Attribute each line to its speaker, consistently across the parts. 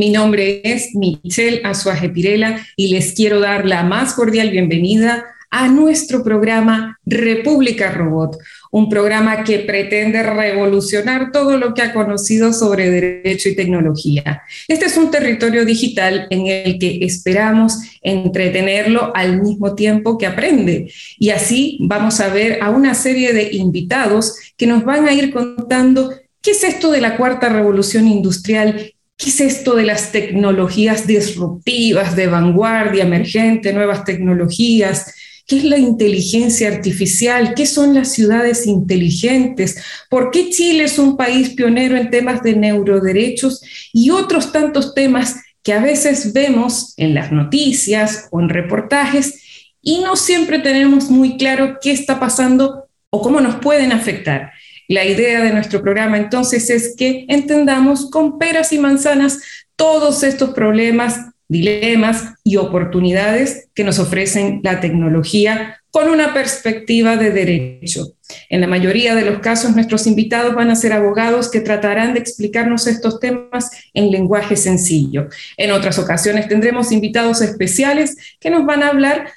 Speaker 1: Mi nombre es Michelle Azuaje Pirela y les quiero dar la más cordial bienvenida a nuestro programa República Robot, un programa que pretende revolucionar todo lo que ha conocido sobre derecho y tecnología. Este es un territorio digital en el que esperamos entretenerlo al mismo tiempo que aprende. Y así vamos a ver a una serie de invitados que nos van a ir contando qué es esto de la cuarta revolución industrial ¿Qué es esto de las tecnologías disruptivas, de vanguardia, emergente, nuevas tecnologías? ¿Qué es la inteligencia artificial? ¿Qué son las ciudades inteligentes? ¿Por qué Chile es un país pionero en temas de neuroderechos y otros tantos temas que a veces vemos en las noticias o en reportajes y no siempre tenemos muy claro qué está pasando o cómo nos pueden afectar? La idea de nuestro programa entonces es que entendamos con peras y manzanas todos estos problemas, dilemas y oportunidades que nos ofrecen la tecnología con una perspectiva de derecho. En la mayoría de los casos, nuestros invitados van a ser abogados que tratarán de explicarnos estos temas en lenguaje sencillo. En otras ocasiones tendremos invitados especiales que nos van a hablar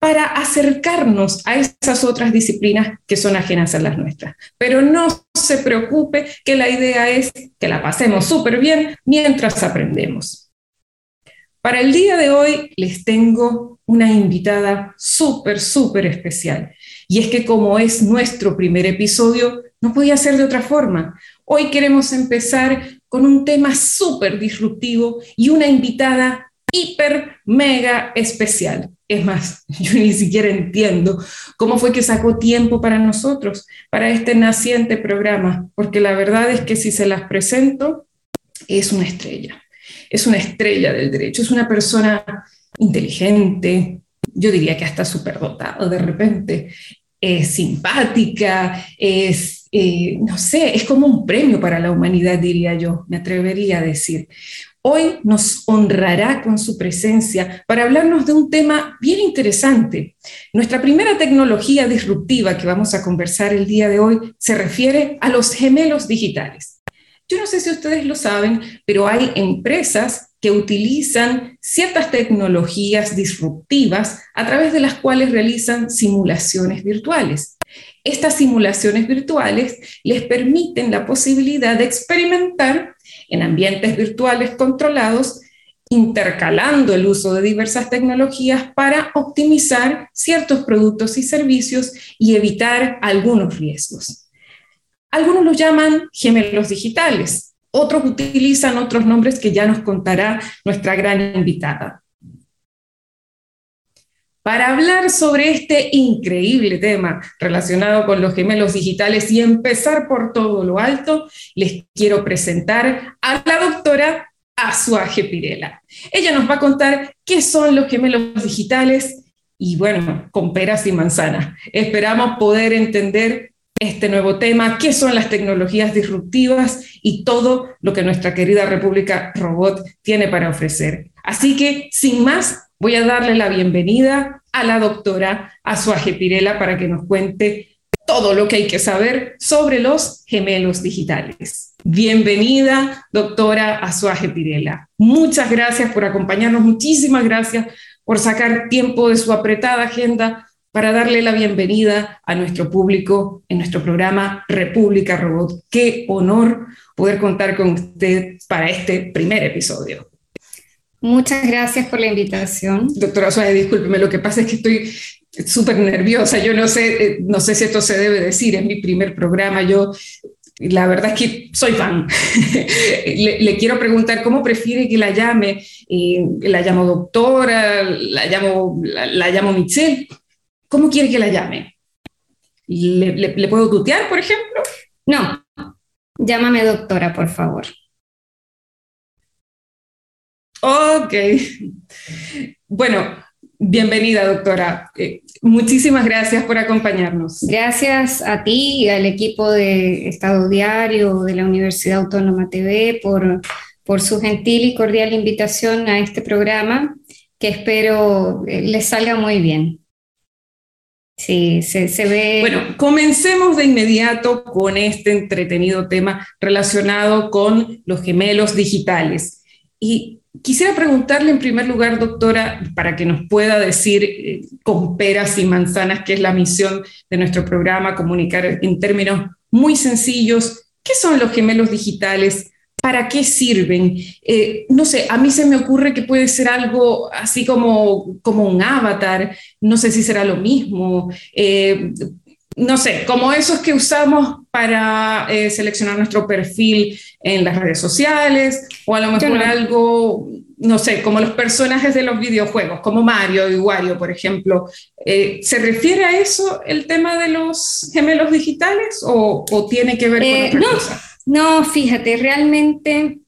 Speaker 1: para acercarnos a esas otras disciplinas que son ajenas a las nuestras. Pero no se preocupe que la idea es que la pasemos súper bien mientras aprendemos. Para el día de hoy les tengo una invitada súper, súper especial. Y es que como es nuestro primer episodio, no podía ser de otra forma. Hoy queremos empezar con un tema súper disruptivo y una invitada hiper, mega especial. Es más, yo ni siquiera entiendo cómo fue que sacó tiempo para nosotros, para este naciente programa, porque la verdad es que si se las presento, es una estrella, es una estrella del derecho, es una persona inteligente, yo diría que hasta superdotado de repente, es simpática, es, eh, no sé, es como un premio para la humanidad, diría yo, me atrevería a decir. Hoy nos honrará con su presencia para hablarnos de un tema bien interesante. Nuestra primera tecnología disruptiva que vamos a conversar el día de hoy se refiere a los gemelos digitales. Yo no sé si ustedes lo saben, pero hay empresas que utilizan ciertas tecnologías disruptivas a través de las cuales realizan simulaciones virtuales. Estas simulaciones virtuales les permiten la posibilidad de experimentar en ambientes virtuales controlados, intercalando el uso de diversas tecnologías para optimizar ciertos productos y servicios y evitar algunos riesgos. Algunos los llaman gemelos digitales, otros utilizan otros nombres que ya nos contará nuestra gran invitada. Para hablar sobre este increíble tema relacionado con los gemelos digitales y empezar por todo lo alto, les quiero presentar a la doctora Azuaje Pirela. Ella nos va a contar qué son los gemelos digitales y bueno, con peras y manzanas. Esperamos poder entender este nuevo tema, qué son las tecnologías disruptivas y todo lo que nuestra querida República Robot tiene para ofrecer. Así que, sin más, voy a darle la bienvenida a la doctora Azuaje Pirela para que nos cuente todo lo que hay que saber sobre los gemelos digitales. Bienvenida, doctora Azuaje Pirela. Muchas gracias por acompañarnos, muchísimas gracias por sacar tiempo de su apretada agenda para darle la bienvenida a nuestro público en nuestro programa República Robot. Qué honor poder contar con usted para este primer episodio.
Speaker 2: Muchas gracias por la invitación.
Speaker 1: Doctora Suárez, discúlpeme, lo que pasa es que estoy súper nerviosa. Yo no sé, eh, no sé si esto se debe decir, en mi primer programa. Yo, la verdad es que soy fan. le, quiero preguntar cómo prefiere que la llame. Eh, la llamo doctora, la llamo, la, llamo Michelle. ¿Cómo quiere que la llame? ¿Le, le puedo tutear, por ejemplo?
Speaker 2: No, llámame doctora, por favor.
Speaker 1: Ok. Bueno, bienvenida, doctora. Eh, muchísimas gracias por acompañarnos.
Speaker 2: Gracias a ti y al equipo de Estado Diario de la Universidad Autónoma TV por, por su gentil y cordial invitación a este programa que espero eh, les salga muy bien. Sí, se, se, ve.
Speaker 1: Bueno, comencemos de inmediato con este entretenido tema relacionado con los gemelos digitales. Y quisiera preguntarle en primer lugar, doctora, para que nos pueda decir eh, con peras y manzanas, qué es la misión de nuestro programa, comunicar en términos muy sencillos, ¿qué son los gemelos digitales? ¿Para qué sirven? Eh, no sé, a mí se me ocurre que puede ser algo así como, como un avatar, no sé si será lo mismo, eh, no sé, como esos que usamos para eh, seleccionar nuestro perfil en las redes sociales, o a lo mejor algo, no sé, como los personajes de los videojuegos, como Mario y Wario, por ejemplo. ¿Se refiere a eso el tema de los gemelos digitales o, tiene que ver con otra
Speaker 2: no.
Speaker 1: cosa?
Speaker 2: No, fíjate, realmente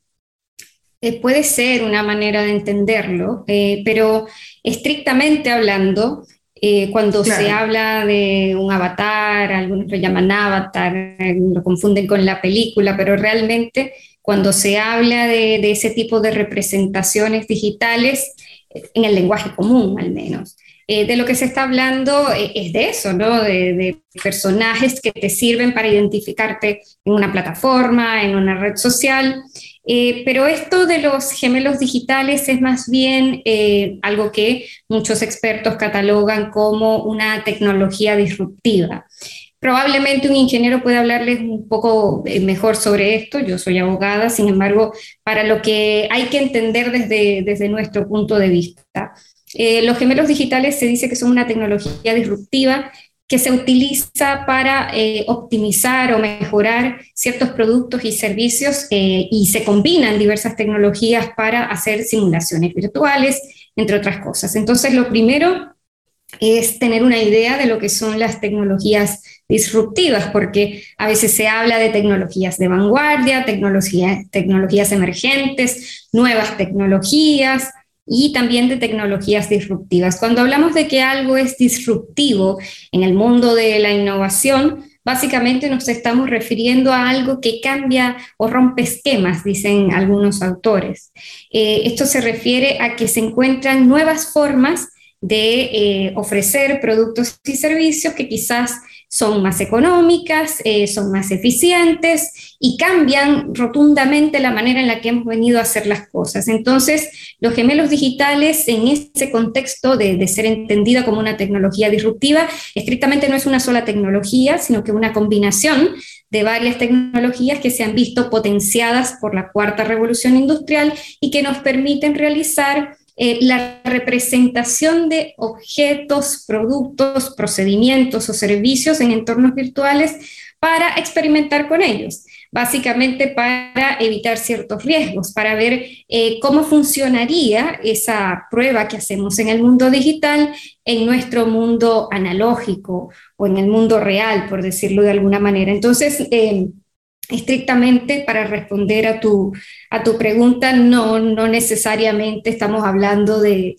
Speaker 2: eh, puede ser una manera de entenderlo, eh, pero estrictamente hablando, eh, cuando se habla de un avatar, algunos lo llaman avatar, lo confunden con la película, pero realmente cuando se habla de ese tipo de representaciones digitales, en el lenguaje común al menos, eh, de lo que se está hablando eh, es de eso, ¿no? De, personajes que te sirven para identificarte en una plataforma, en una red social. Eh, pero esto de los gemelos digitales es más bien algo que muchos expertos catalogan como una tecnología disruptiva. Probablemente un ingeniero puede hablarles un poco mejor sobre esto, yo soy abogada, sin embargo, para lo que hay que entender desde, nuestro punto de vista. Eh, los gemelos digitales se dice que son una tecnología disruptiva que se utiliza para eh, optimizar o mejorar ciertos productos y servicios eh, y se combinan diversas tecnologías para hacer simulaciones virtuales, entre otras cosas. Entonces, lo primero es tener una idea de lo que son las tecnologías disruptivas, porque a veces se habla de tecnologías de vanguardia, tecnologías emergentes, nuevas tecnologías, y también de tecnologías disruptivas. Cuando hablamos de que algo es disruptivo en el mundo de la innovación, básicamente nos estamos refiriendo a algo que cambia o rompe esquemas, dicen algunos autores. Eh, esto se refiere a que se encuentran nuevas formas de eh, ofrecer productos y servicios que quizás son más económicas, eh, son más eficientes y cambian rotundamente la manera en la que hemos venido a hacer las cosas. Entonces, los gemelos digitales en ese contexto de, de ser entendida como una tecnología disruptiva, estrictamente no es una sola tecnología, sino que una combinación de varias tecnologías que se han visto potenciadas por la cuarta revolución industrial y que nos permiten realizar eh, la representación de objetos, productos, procedimientos o servicios en entornos virtuales para experimentar con ellos, básicamente para evitar ciertos riesgos, para ver eh, cómo funcionaría esa prueba que hacemos en el mundo digital en nuestro mundo analógico o en el mundo real, por decirlo de alguna manera. Entonces, eh, estrictamente para responder a tu, a tu pregunta, no, no necesariamente estamos hablando de,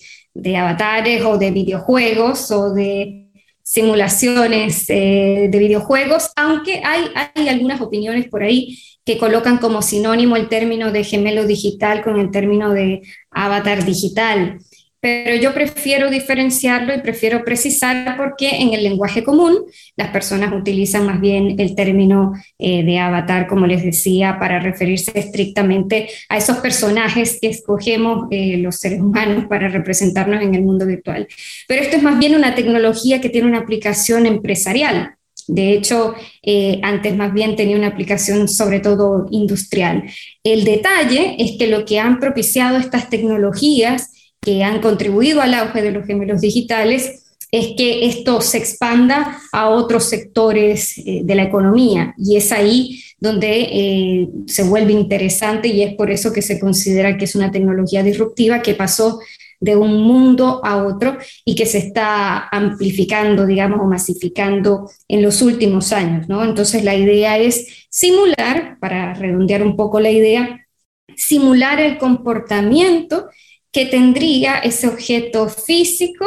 Speaker 2: avatares o de videojuegos o de simulaciones eh, de videojuegos, aunque hay, hay algunas opiniones por ahí que colocan como sinónimo el término de gemelo digital con el término de avatar digital pero yo prefiero diferenciarlo y prefiero precisar porque en el lenguaje común las personas utilizan más bien el término eh, de avatar, como les decía, para referirse estrictamente a esos personajes que escogemos eh, los seres humanos para representarnos en el mundo virtual. Pero esto es más bien una tecnología que tiene una aplicación empresarial. De hecho, eh, antes más bien tenía una aplicación sobre todo industrial. El detalle es que lo que han propiciado estas tecnologías que han contribuido al auge de los gemelos digitales es que esto se expanda a otros sectores eh, de la economía y es ahí donde eh, se vuelve interesante y es por eso que se considera que es una tecnología disruptiva que pasó de un mundo a otro y que se está amplificando, digamos, o masificando en los últimos años, ¿no? Entonces la idea es simular, para redondear un poco la idea, simular el comportamiento que tendría ese objeto físico,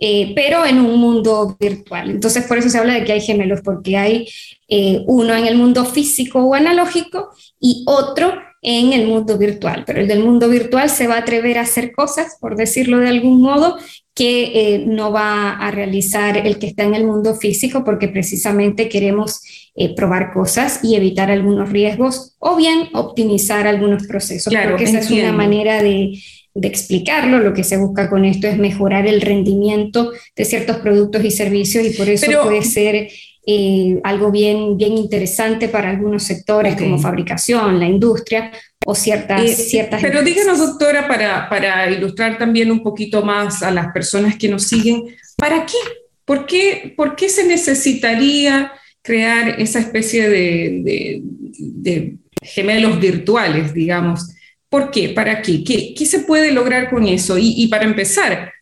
Speaker 2: eh, pero en un mundo virtual. Entonces, por eso se habla de que hay gemelos, porque hay eh, uno en el mundo físico o analógico y otro en el mundo virtual, pero el del mundo virtual se va a atrever a hacer cosas, por decirlo de algún modo, que eh, no va a realizar el que está en el mundo físico porque precisamente queremos eh, probar cosas y evitar algunos riesgos o bien optimizar algunos procesos. Claro, porque esa es una manera de, explicarlo. Lo que se busca con esto es mejorar el rendimiento de ciertos productos y servicios y por eso puede ser eh, algo bien, bien interesante para algunos sectores como fabricación, la industria o ciertas... Eh, ciertas
Speaker 1: pero díganos, doctora, para, para ilustrar también un poquito más a las personas que nos siguen, ¿para qué? ¿Por qué, por qué se necesitaría crear esa especie de, de, gemelos virtuales, digamos? ¿Por qué? ¿Para qué? ¿Qué, se puede lograr con eso? Y, para empezar,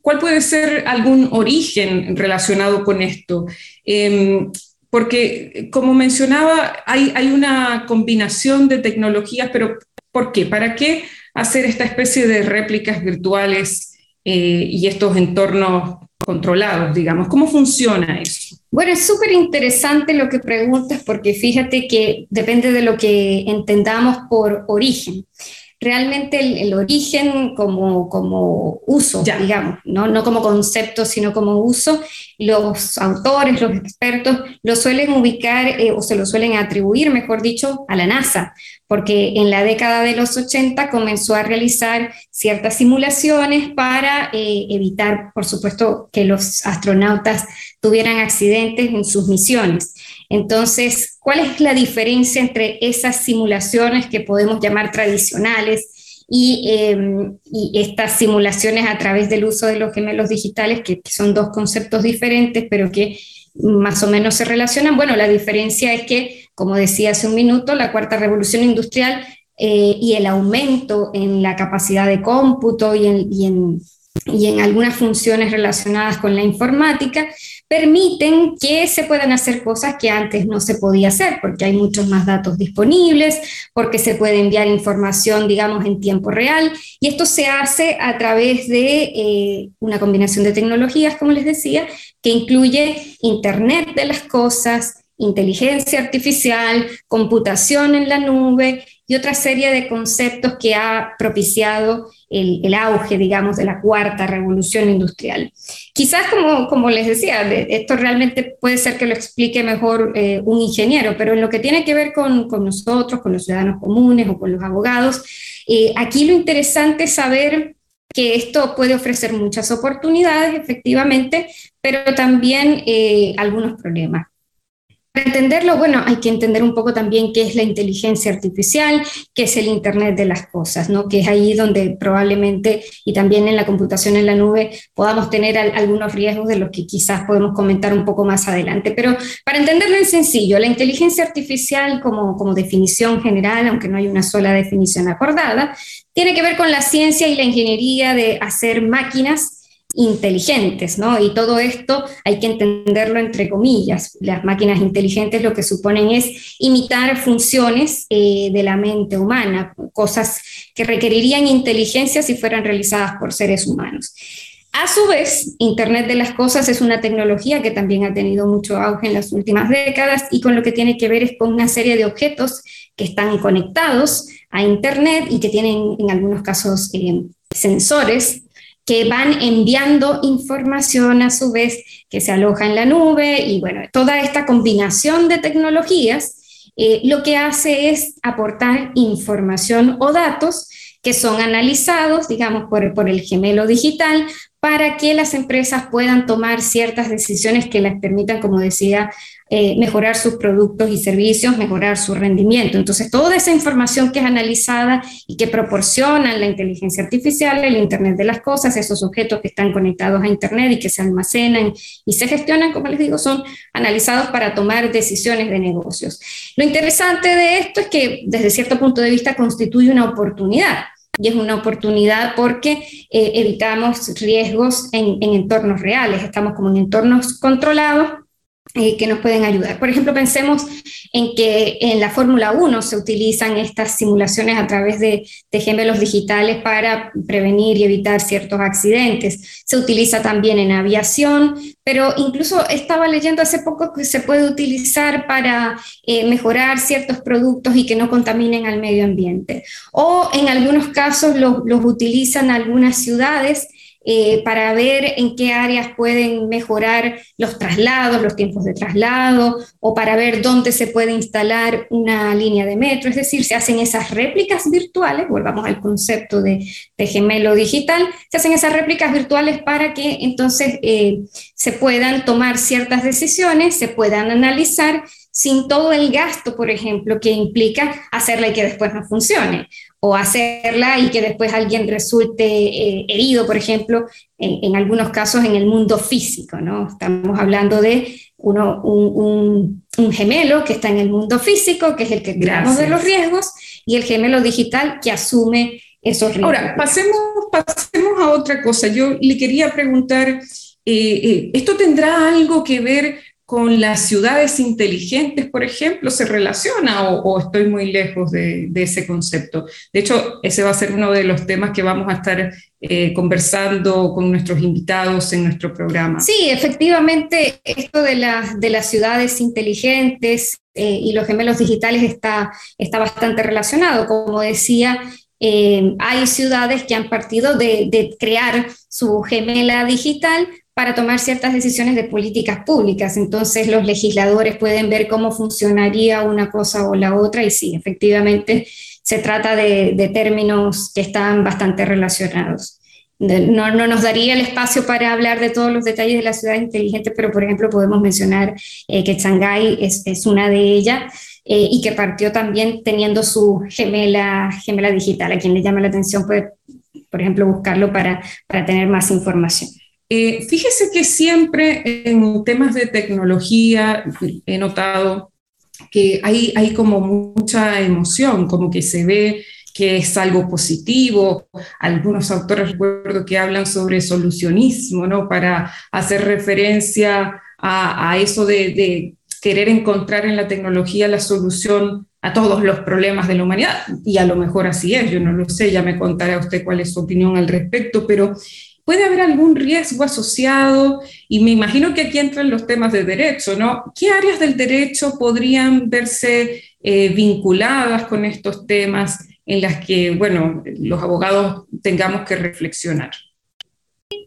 Speaker 1: ¿Cuál puede ser algún origen relacionado con esto? Em, porque, como mencionaba, hay, hay, una combinación de tecnologías, pero ¿por qué? ¿Para qué hacer esta especie de réplicas virtuales eh, y estos entornos controlados, digamos? ¿Cómo funciona eso?
Speaker 2: Bueno, es súper interesante lo que preguntas porque fíjate que depende de lo que entendamos por origen realmente el, origen como, como uso, digamos, ¿no? no como concepto, sino como uso, los autores, los expertos lo suelen ubicar eh, o se lo suelen atribuir, mejor dicho, a la NASA, porque en la década de los 80 comenzó a realizar ciertas simulaciones para eh, evitar, por supuesto, que los astronautas tuvieran accidentes en sus misiones. Entonces, ¿cuál es la diferencia entre esas simulaciones que podemos llamar tradicionales y, em, estas simulaciones a través del uso de los gemelos digitales, que, son dos conceptos diferentes, pero que más o menos se relacionan? Bueno, la diferencia es que, como decía hace un minuto, la cuarta revolución industrial eh, y el aumento en la capacidad de cómputo y en y en algunas funciones relacionadas con la informática, permiten que se puedan hacer cosas que antes no se podía hacer, porque hay muchos más datos disponibles, porque se puede enviar información, digamos, en tiempo real, y esto se hace a través de eh, una combinación de tecnologías, como les decía, que incluye Internet de las Cosas, inteligencia artificial, computación en la nube y otra serie de conceptos que ha propiciado el, auge, digamos, de la cuarta revolución industrial. Quizás, como, como les decía, esto realmente puede ser que lo explique mejor eh, un ingeniero, pero en lo que tiene que ver con, con, nosotros, con los ciudadanos comunes o con los abogados, eh, aquí lo interesante es saber que esto puede ofrecer muchas oportunidades, efectivamente, pero también eh, algunos problemas. Entenderlo, bueno, hay que entender un poco también qué es la inteligencia artificial, qué es el Internet de las cosas, ¿no? Que es ahí donde probablemente, y también en la computación en la nube, podamos tener algunos riesgos de los que quizás podemos comentar un poco más adelante. Pero para entenderlo en sencillo, la inteligencia artificial como, como definición general, aunque no hay una sola definición acordada, tiene que ver con la ciencia y la ingeniería de hacer máquinas inteligentes, ¿no? Y todo esto hay que entenderlo entre comillas. Las máquinas inteligentes lo que suponen es imitar funciones eh, de la mente humana, cosas que requerirían inteligencia si fueran realizadas por seres humanos. A su vez, Internet de las Cosas es una tecnología que también ha tenido mucho auge en las últimas décadas y con lo que tiene que ver es con una serie de objetos que están conectados a Internet y que tienen en algunos casos eh, sensores que van enviando información a su vez que se aloja en la nube y bueno, toda esta combinación de tecnologías eh, lo que hace es aportar información o datos que son analizados, digamos, por, por el gemelo digital para que las empresas puedan tomar ciertas decisiones que les permitan, como decía, eh, mejorar sus productos y servicios, mejorar su rendimiento. Entonces, toda esa información que es analizada y que proporciona la inteligencia artificial, el Internet de las Cosas, esos objetos que están conectados a Internet y que se almacenan y se gestionan, como les digo, son analizados para tomar decisiones de negocios. Lo interesante de esto es que desde cierto punto de vista constituye una oportunidad y es una oportunidad porque eh, evitamos riesgos en, en, entornos reales, estamos como en entornos controlados eh, que nos pueden ayudar. Por ejemplo, pensemos en que en la Fórmula 1 se utilizan estas simulaciones a través de, gemelos digitales para prevenir y evitar ciertos accidentes. Se utiliza también en aviación, pero incluso estaba leyendo hace poco que se puede utilizar para eh, mejorar ciertos productos y que no contaminen al medio ambiente. O en algunos casos los utilizan algunas ciudades eh, para ver en qué áreas pueden mejorar los traslados, los tiempos de traslado, o para ver dónde se puede instalar una línea de metro. Es decir, se hacen esas réplicas virtuales, volvamos al concepto de, gemelo digital, se hacen esas réplicas virtuales para que entonces eh, se puedan tomar ciertas decisiones, se puedan analizar sin todo el gasto, por ejemplo, que implica hacerla y que después no funcione, o hacerla y que después alguien resulte eh, herido, por ejemplo, en, algunos casos en el mundo físico, ¿no? Estamos hablando de uno, un, gemelo que está en el mundo físico, que es el que creamos de los riesgos, y el gemelo digital que asume esos riesgos.
Speaker 1: Ahora, pasemos, pasemos a otra cosa. Yo le quería preguntar, eh, eh, ¿esto tendrá algo que ver con las ciudades inteligentes, por ejemplo, se relaciona o, estoy muy lejos de, ese concepto. De hecho, ese va a ser uno de los temas que vamos a estar eh, conversando con nuestros invitados en nuestro programa.
Speaker 2: Sí, efectivamente, esto de, de las ciudades inteligentes eh, y los gemelos digitales está, está bastante relacionado. Como decía, eh, hay ciudades que han partido de, de crear su gemela digital para tomar ciertas decisiones de políticas públicas. Entonces los legisladores pueden ver cómo funcionaría una cosa o la otra y sí, efectivamente se trata de, términos que están bastante relacionados. No, no, nos daría el espacio para hablar de todos los detalles de la ciudad inteligente, pero por ejemplo podemos mencionar eh, que Shanghái es, es, una de ellas eh, y que partió también teniendo su gemela, gemela digital. A quien le llama la atención puede, por ejemplo, buscarlo para, para tener más información.
Speaker 1: Eh, fíjese que siempre en temas de tecnología he notado que hay, hay como mucha emoción, como que se ve que es algo positivo. Algunos autores recuerdo que hablan sobre solucionismo, ¿no? Para hacer referencia a, eso de, de, querer encontrar en la tecnología la solución a todos los problemas de la humanidad. Y a lo mejor así es, yo no lo sé, ya me contará usted cuál es su opinión al respecto, pero ¿Puede haber algún riesgo asociado? Y me imagino que aquí entran los temas de derecho, ¿no? ¿Qué áreas del derecho podrían verse eh, vinculadas con estos temas en las que, bueno, los abogados tengamos que reflexionar?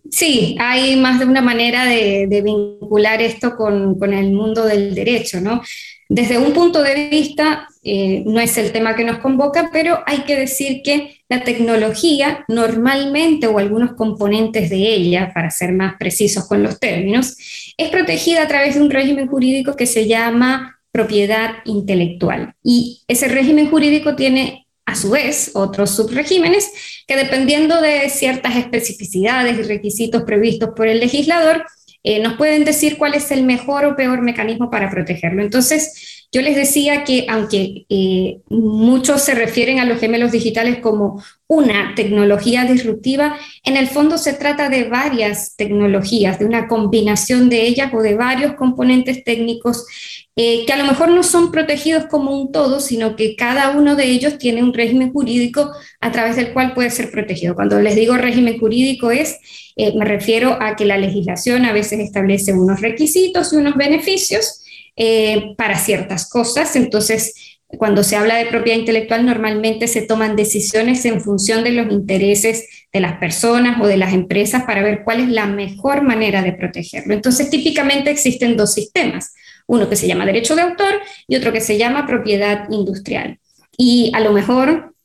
Speaker 2: Sí, hay más de una manera de, vincular esto con, con, el mundo del derecho, ¿no? Desde un punto de vista, eh, no es el tema que nos convoca, pero hay que decir que la tecnología normalmente, o algunos componentes de ella, para ser más precisos con los términos, es protegida a través de un régimen jurídico que se llama propiedad intelectual. Y ese régimen jurídico tiene a su vez otros subregímenes que dependiendo de ciertas especificidades y requisitos previstos por el legislador, eh, nos pueden decir cuál es el mejor o peor mecanismo para protegerlo. Entonces, yo les decía que aunque eh, muchos se refieren a los gemelos digitales como una tecnología disruptiva, en el fondo se trata de varias tecnologías, de una combinación de ellas o de varios componentes técnicos eh, que a lo mejor no son protegidos como un todo, sino que cada uno de ellos tiene un régimen jurídico a través del cual puede ser protegido. Cuando les digo régimen jurídico es eh, me refiero a que la legislación a veces establece unos requisitos y unos beneficios eh, para ciertas cosas. Entonces, cuando se habla de propiedad intelectual, normalmente se toman decisiones en función de los intereses de las personas o de las empresas para ver cuál es la mejor manera de protegerlo. Entonces, típicamente existen dos sistemas, uno que se llama derecho de autor y otro que se llama propiedad industrial. Y a lo mejor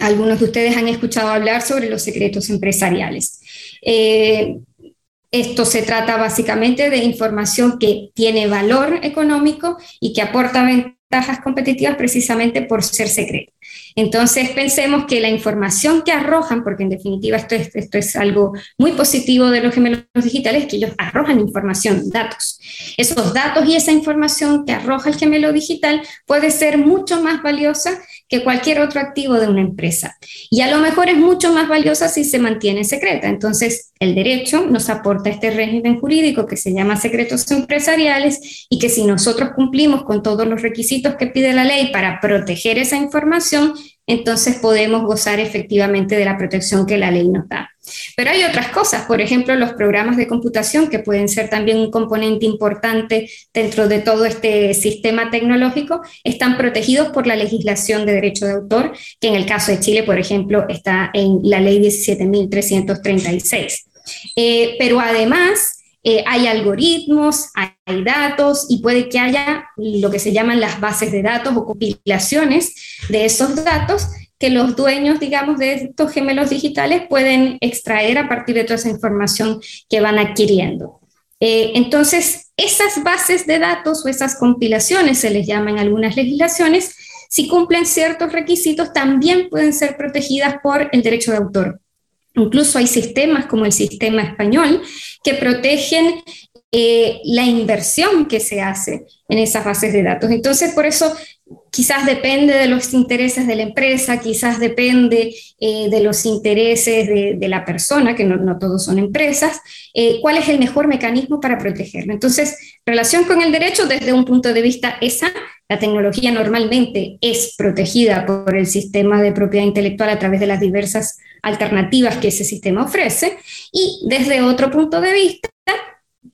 Speaker 2: algunos de ustedes han escuchado hablar sobre los secretos empresariales. Eh, esto se trata básicamente de información que tiene valor económico y que aporta ventajas competitivas precisamente por ser secreta. Entonces pensemos que la información que arrojan, porque en definitiva esto es, algo muy positivo de los gemelos digitales, que ellos arrojan información, datos. Esos datos y esa información que arroja el gemelo digital puede ser mucho más valiosa que cualquier otro activo de una empresa. Y a lo mejor es mucho más valiosa si se mantiene secreta. Entonces, el derecho nos aporta este régimen jurídico que se llama secretos empresariales y que si nosotros cumplimos con todos los requisitos que pide la ley para proteger esa información, entonces podemos gozar efectivamente de la protección que la ley nos da. Pero hay otras cosas, por ejemplo, los programas de computación, que pueden ser también un componente importante dentro de todo este sistema tecnológico, están protegidos por la legislación de derecho de autor, que en el caso de Chile, por ejemplo, está en la ley 17.336. Eh, pero además, eh, hay algoritmos, hay datos y puede que haya lo que se llaman las bases de datos o compilaciones de esos datos que los dueños, digamos, de estos gemelos digitales pueden extraer a partir de toda esa información que van adquiriendo. Eh, entonces, esas bases de datos o esas compilaciones, se les llama en algunas legislaciones, si cumplen ciertos requisitos, también pueden ser protegidas por el derecho de autor. Incluso hay sistemas como el sistema español que protegen eh, la inversión que se hace en esas bases de datos. Entonces, por eso quizás depende de los intereses de la empresa, quizás depende eh, de los intereses de, la persona, que no, todos son empresas, eh, cuál es el mejor mecanismo para protegerlo. Entonces, relación con el derecho desde un punto de vista esa, la tecnología normalmente es protegida por el sistema de propiedad intelectual a través de las diversas alternativas que ese sistema ofrece, y desde otro punto de vista,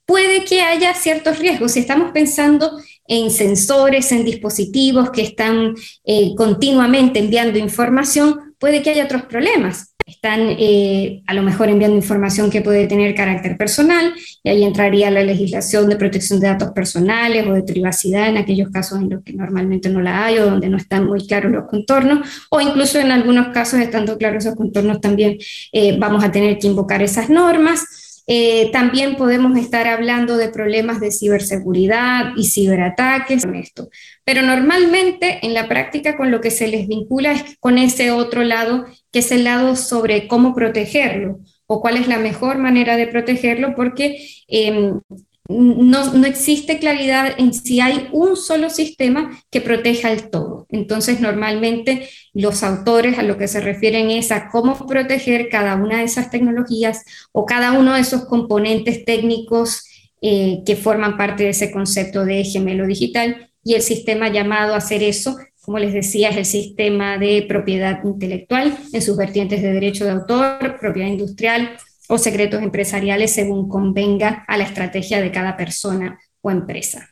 Speaker 2: puede que haya ciertos riesgos. Si estamos pensando en sensores, en dispositivos que están eh, continuamente enviando información, puede que haya otros problemas. Están eh, a lo mejor enviando información que puede tener carácter personal y ahí entraría la legislación de protección de datos personales o de privacidad en aquellos casos en los que normalmente no la hay o donde no están muy claros los contornos o incluso en algunos casos estando claros esos contornos también eh, vamos a tener que invocar esas normas. Eh, también podemos estar hablando de problemas de ciberseguridad y ciberataques esto. Pero normalmente en la práctica con lo que se les vincula es con ese otro lado, que es el lado sobre cómo protegerlo o cuál es la mejor manera de protegerlo, porque em, no, existe claridad en si hay un solo sistema que proteja el todo. Entonces, normalmente los autores a lo que se refieren es a cómo proteger cada una de esas tecnologías o cada uno de esos componentes técnicos eh, que forman parte de ese concepto de gemelo digital y el sistema llamado a hacer eso como les decía, es el sistema de propiedad intelectual en sus vertientes de derecho de autor, propiedad industrial, o secretos empresariales según convenga a la estrategia de cada persona o empresa.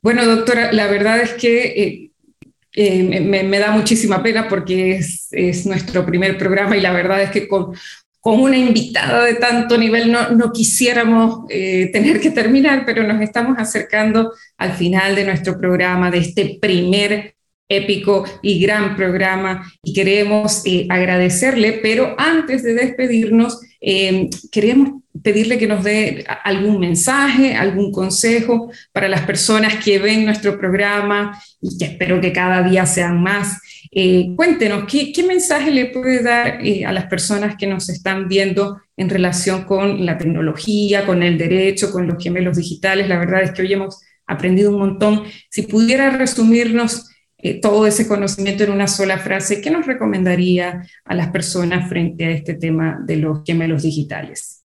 Speaker 1: Bueno, doctora, la verdad es que eh, eh, me, da muchísima pena porque es, nuestro primer programa y la verdad es que con, con una invitada de tanto nivel no, no quisiéramos eh, tener que terminar, pero nos estamos acercando al final de nuestro programa, de este primer épico y gran programa y queremos agradecerle, pero antes de despedirnos, eh, queríamos pedirle que nos dé algún mensaje, algún consejo para las personas que ven nuestro programa y que espero que cada día sean más. Eh, cuéntenos, ¿qué, mensaje le puede dar eh, a las personas que nos están viendo en relación con la tecnología, con el derecho, con los gemelos digitales? La verdad es que hoy hemos aprendido un montón. Si pudiera resumirnos eh, todo ese conocimiento en una sola frase, ¿qué nos recomendaría a las personas frente a este tema de los gemelos digitales?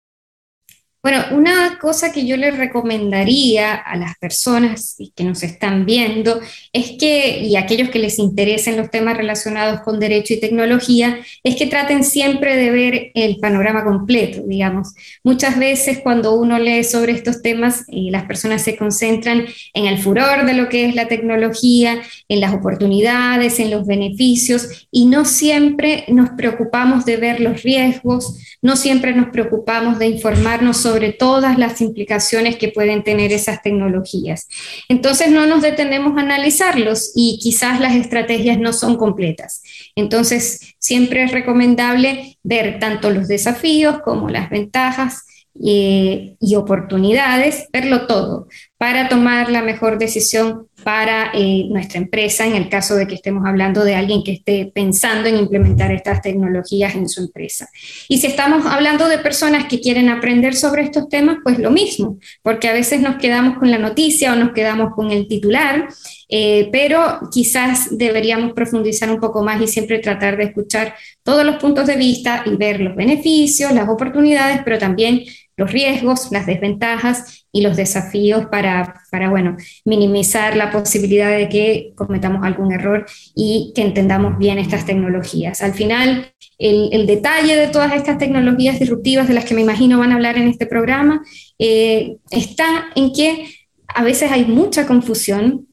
Speaker 2: Bueno, una cosa que yo les recomendaría a las personas que nos están viendo es que, y a aquellos que les interesen los temas relacionados con derecho y tecnología, es que traten siempre de ver el panorama completo, digamos. Muchas veces cuando uno lee sobre estos temas, eh, las personas se concentran en el furor de lo que es la tecnología, en las oportunidades, en los beneficios, y no siempre nos preocupamos de ver los riesgos, no siempre nos preocupamos de informarnos sobre sobre todas las implicaciones que pueden tener esas tecnologías. Entonces no nos detenemos a analizarlos y quizás las estrategias no son completas. Entonces siempre es recomendable ver tanto los desafíos como las ventajas eh, y oportunidades, verlo todo para tomar la mejor decisión para eh, nuestra empresa en el caso de que estemos hablando de alguien que esté pensando en implementar estas tecnologías en su empresa. Y si estamos hablando de personas que quieren aprender sobre estos temas, pues lo mismo, porque a veces nos quedamos con la noticia o nos quedamos con el titular eh, pero quizás deberíamos profundizar un poco más y siempre tratar de escuchar todos los puntos de vista y ver los beneficios, las oportunidades, pero también los riesgos, las desventajas y los desafíos para, para bueno, minimizar la posibilidad de que cometamos algún error y que entendamos bien estas tecnologías. Al final, el, detalle de todas estas tecnologías disruptivas de las que me imagino van a hablar en este programa eh, está en que a veces hay mucha confusión,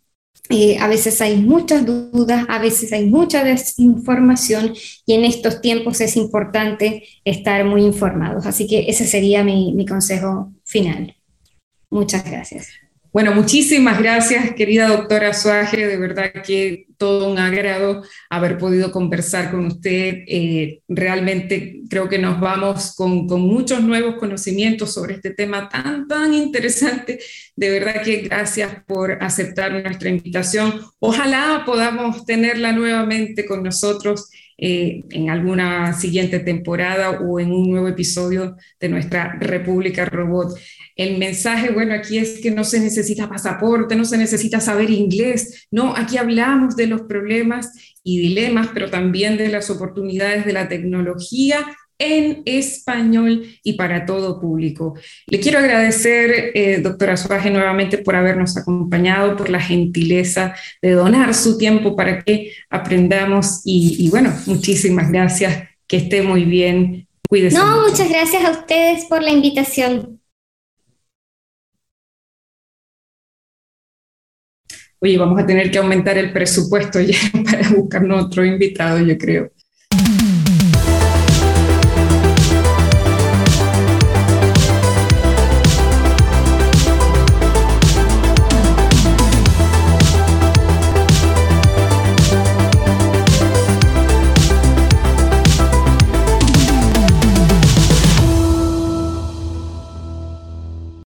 Speaker 2: eh, a veces hay muchas dudas, a veces hay mucha desinformación y en estos tiempos es importante estar muy informados. Así que ese sería mi, mi consejo final. Muchas gracias.
Speaker 1: Bueno, muchísimas gracias, querida doctora Suaje. De verdad que todo un agrado haber podido conversar con usted. Eh, realmente creo que nos vamos con, con, muchos nuevos conocimientos sobre este tema tan, tan interesante. De verdad que gracias por aceptar nuestra invitación. Ojalá podamos tenerla nuevamente con nosotros eh, en alguna siguiente temporada o en un nuevo episodio de nuestra República Robot. El mensaje, bueno, aquí es que no se necesita pasaporte, no se necesita saber inglés, no, aquí hablamos de los problemas y dilemas, pero también de las oportunidades de la tecnología en español y para todo público. Le quiero agradecer, eh, doctora Suárez, nuevamente por habernos acompañado, por la gentileza de donar su tiempo para que aprendamos y, bueno, muchísimas gracias, que esté muy bien, cuídese.
Speaker 2: No, muchas gracias a ustedes por la invitación.
Speaker 1: Oye, vamos a tener que aumentar el presupuesto ya para buscar otro invitado, yo creo.